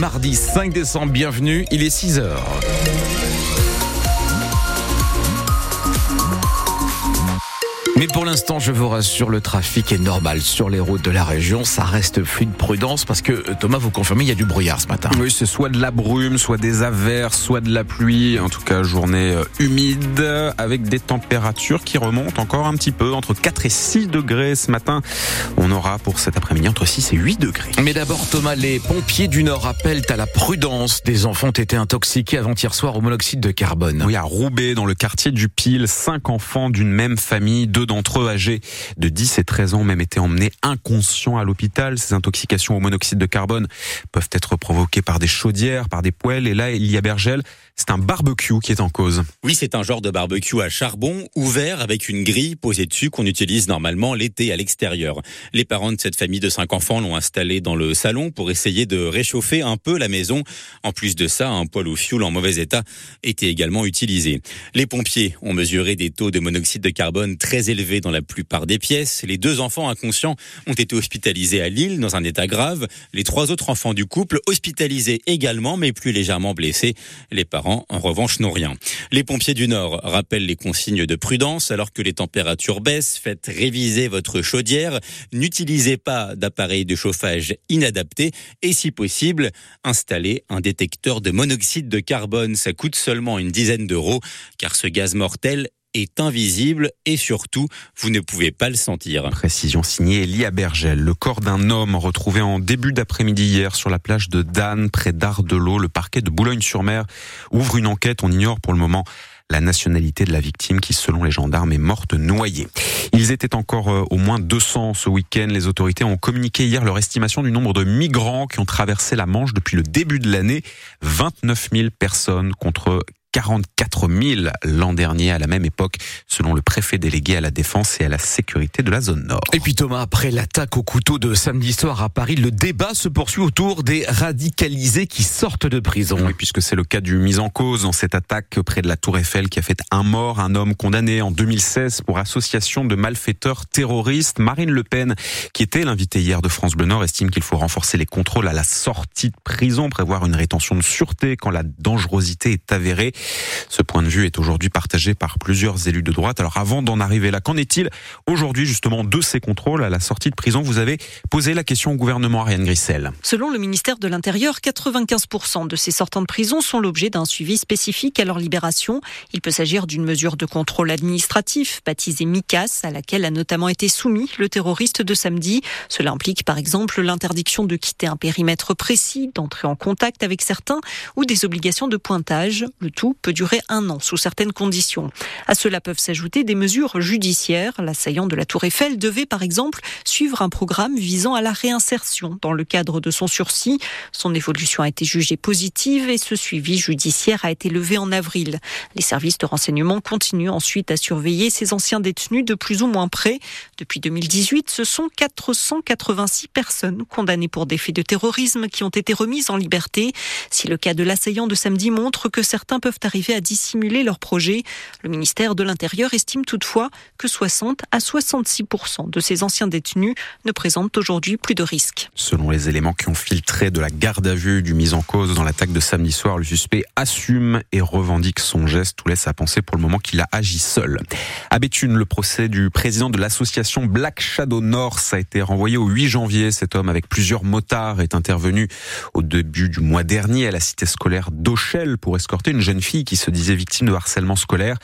Mardi 5 décembre, bienvenue, il est 6 Mais pour l'instant, je vous rassure, le trafic est normal sur les routes de la région. Ça reste fluide, prudence, parce que euh, Thomas, vous confirmez, il y a du brouillard ce matin. Oui, c'est soit de la brume, soit des averses, soit de la pluie. En tout cas, journée euh, humide avec des températures qui remontent encore un petit peu, entre 4 et 6 degrés ce matin. On aura pour cet après-midi entre 6 et 8 degrés. Mais d'abord, Thomas, les pompiers du Nord appellent à la prudence. Des enfants ont été intoxiqués avant-hier soir au monoxyde de carbone. Oui, à Roubaix, dans le quartier du Pile, cinq enfants d'une même famille, deux d'entre eux âgés de 10 et 13 ans ont même été emmenés inconscients à l'hôpital. Ces intoxications au monoxyde de carbone peuvent être provoquées par des chaudières, par des poêles. Et là, il y a Bergel, c'est un barbecue qui est en cause. Oui, c'est un genre de barbecue à charbon, ouvert avec une grille posée dessus qu'on utilise normalement l'été à l'extérieur. Les parents de cette famille de cinq enfants l'ont installé dans le salon pour essayer de réchauffer un peu la maison. En plus de ça, un poêle au fioul en mauvais état était également utilisé. Les pompiers ont mesuré des taux de monoxyde de carbone très élevés dans la plupart des pièces. Les deux enfants inconscients ont été hospitalisés à Lille dans un état grave. Les trois autres enfants du couple hospitalisés également, mais plus légèrement blessés. Les parents, en revanche, n'ont rien. Les pompiers du Nord rappellent les consignes de prudence alors que les températures baissent. Faites réviser votre chaudière. N'utilisez pas d'appareil de chauffage inadapté et si possible, installez un détecteur de monoxyde de carbone. Ça coûte seulement une dizaine d'euros car ce gaz mortel est invisible et surtout, vous ne pouvez pas le sentir. Précision signée Elia Bergel. Le corps d'un homme retrouvé en début d'après-midi hier sur la plage de Dan, près d'Ardelot. Le parquet de Boulogne-sur-Mer ouvre une enquête. On ignore pour le moment la nationalité de la victime qui, selon les gendarmes, est morte noyée. Ils étaient encore euh, au moins 200 ce week-end. Les autorités ont communiqué hier leur estimation du nombre de migrants qui ont traversé la Manche depuis le début de l'année. 29 000 personnes contre 44 000 l'an dernier à la même époque, selon le préfet délégué à la défense et à la sécurité de la zone nord. Et puis Thomas, après l'attaque au couteau de samedi soir à Paris, le débat se poursuit autour des radicalisés qui sortent de prison. Oui, puisque c'est le cas du mise en cause dans cette attaque près de la Tour Eiffel qui a fait un mort, un homme condamné en 2016 pour association de malfaiteurs terroristes. Marine Le Pen, qui était l'invitée hier de France Bleu Nord, estime qu'il faut renforcer les contrôles à la sortie de prison, prévoir une rétention de sûreté quand la dangerosité est avérée. Ce point de vue est aujourd'hui partagé par plusieurs élus de droite. Alors avant d'en arriver là, qu'en est-il aujourd'hui justement de ces contrôles à la sortie de prison? Vous avez posé la question au gouvernement Ariane Grissel. Selon le ministère de l'Intérieur, 95% de ces sortants de prison sont l'objet d'un suivi spécifique à leur libération. Il peut s'agir d'une mesure de contrôle administratif baptisée MICAS, à laquelle a notamment été soumis le terroriste de samedi. Cela implique par exemple l'interdiction de quitter un périmètre précis, d'entrer en contact avec certains ou des obligations de pointage. Le tout peut durer un an sous certaines conditions. À cela peuvent s'ajouter des mesures judiciaires. L'assaillant de la Tour Eiffel devait par exemple suivre un programme visant à la réinsertion dans le cadre de son sursis. Son évolution a été jugée positive et ce suivi judiciaire a été levé en avril. Les services de renseignement continuent ensuite à surveiller ces anciens détenus de plus ou moins près. Depuis 2018, ce sont 486 personnes condamnées pour des faits de terrorisme qui ont été remises en liberté. Si le cas de l'assaillant de samedi montre que certains peuvent arriver à dissimuler leur projet. Le ministère de l'Intérieur estime toutefois que 60 à 66% de ces anciens détenus ne présentent aujourd'hui plus de risques. Selon les éléments qui ont filtré de la garde à vue du mise en cause dans l'attaque de samedi soir, le suspect assume et revendique son geste. Tout laisse à penser pour le moment qu'il a agi seul. À Béthune, le procès du président de l'association Black Shadow North a été renvoyé au 8 janvier. Cet homme avec plusieurs motards est intervenu au début du mois dernier à la cité scolaire d'Auchel pour escorter une jeune fille qui se disait victime de harcèlement scolaire.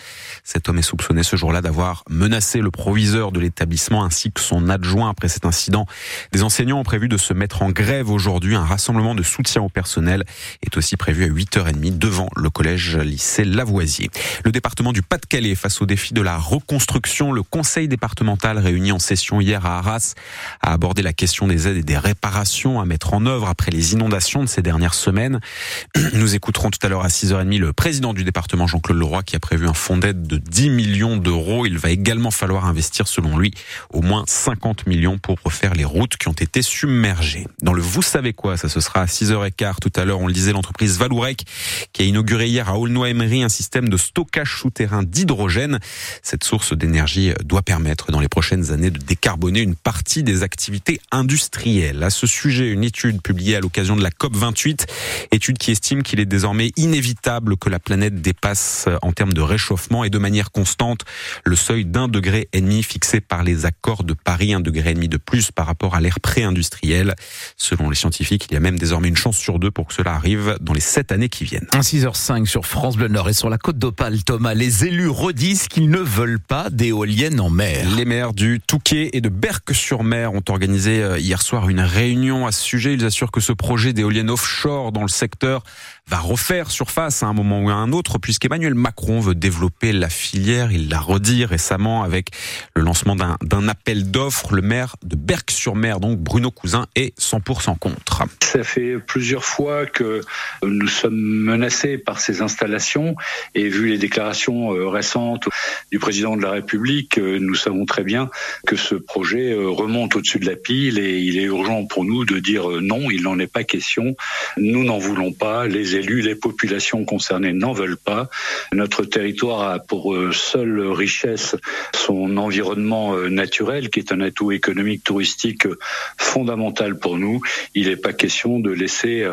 Cet homme est soupçonné ce jour-là d'avoir menacé le proviseur de l'établissement ainsi que son adjoint après cet incident. Des enseignants ont prévu de se mettre en grève aujourd'hui. Un rassemblement de soutien au personnel est aussi prévu à 8h30 devant le collège lycée Lavoisier. Le département du Pas-de-Calais face au défi de la reconstruction. Le conseil départemental réuni en session hier à Arras a abordé la question des aides et des réparations à mettre en œuvre après les inondations de ces dernières semaines. Nous écouterons tout à l'heure à 6h30 le président président du département Jean-Claude Leroy qui a prévu un fonds d'aide de 10 millions d'euros. Il va également falloir investir selon lui au moins 50 millions pour refaire les routes qui ont été submergées. Dans le vous savez quoi, ça ce sera à 6h15 tout à l'heure, on le disait l'entreprise Valourec qui a inauguré hier à Aulnoy-Emery un système de stockage souterrain d'hydrogène. Cette source d'énergie doit permettre dans les prochaines années de décarboner une partie des activités industrielles. À ce sujet, une étude publiée à l'occasion de la COP 28, étude qui estime qu'il est désormais inévitable que la planète dépasse en termes de réchauffement et de manière constante le seuil d'un degré et demi fixé par les accords de Paris, un degré et demi de plus par rapport à l'ère pré-industrielle. Selon les scientifiques, il y a même désormais une chance sur deux pour que cela arrive dans les sept années qui viennent. 6h05 sur France Bleu Nord et sur la côte d'Opale, Thomas, les élus redisent qu'ils ne veulent pas d'éoliennes en mer. Les maires du Touquet et de Berck-sur-Mer ont organisé euh, hier soir une réunion à ce sujet. Ils assurent que ce projet d'éoliennes offshore dans le secteur va refaire surface à un moment ou à un autre, puisqu'Emmanuel Macron veut développer la filière. Il l'a redit récemment avec le lancement d'un appel d'offres. Le maire de Berck-sur-Mer, donc Bruno Cousin, est 100% contre. Ça fait plusieurs fois que nous sommes menacés par ces installations et vu les déclarations euh, récentes du président de la République, euh, nous savons très bien que ce projet euh, remonte au-dessus de la pile et il est urgent pour nous de dire non, il n'en est pas question. Nous n'en voulons pas. Les élus, les populations concernées n'en veulent pas. Notre territoire a pour euh, seule richesse son environnement euh, naturel, qui est un atout économique touristique euh, fondamental pour nous. Il n'est pas question de laisser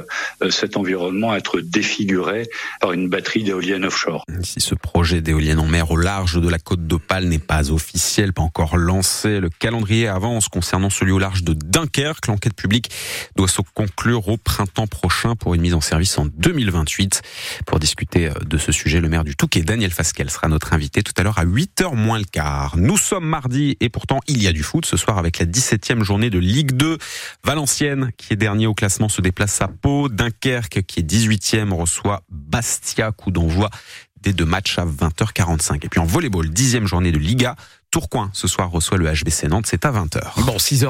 cet environnement être défiguré par une batterie d'éoliennes offshore. Si ce projet d'éoliennes en mer au large de la côte d'Opale n'est pas officiel, pas encore lancé, le calendrier avance concernant celui au large de Dunkerque. L'enquête publique doit se conclure au printemps prochain pour une mise en service en 2020. 2028. Pour discuter euh, de ce sujet, le maire du Touquet, Daniel Fasquel, sera notre invité tout à l'heure à 8h moins le quart. Nous sommes mardi et pourtant il y a du foot ce soir avec la 17e journée de Ligue 2. Valenciennes, qui est dernier au classement, se déplace à Pau. Dunkerque, qui est 18e, reçoit Bastia, coup d'envoi des deux matchs à 20h45. Et puis en volleyball, dixième journée de Liga, Tourcoing ce soir reçoit le HBC Nantes, c'est à 20h. Bon, 6h.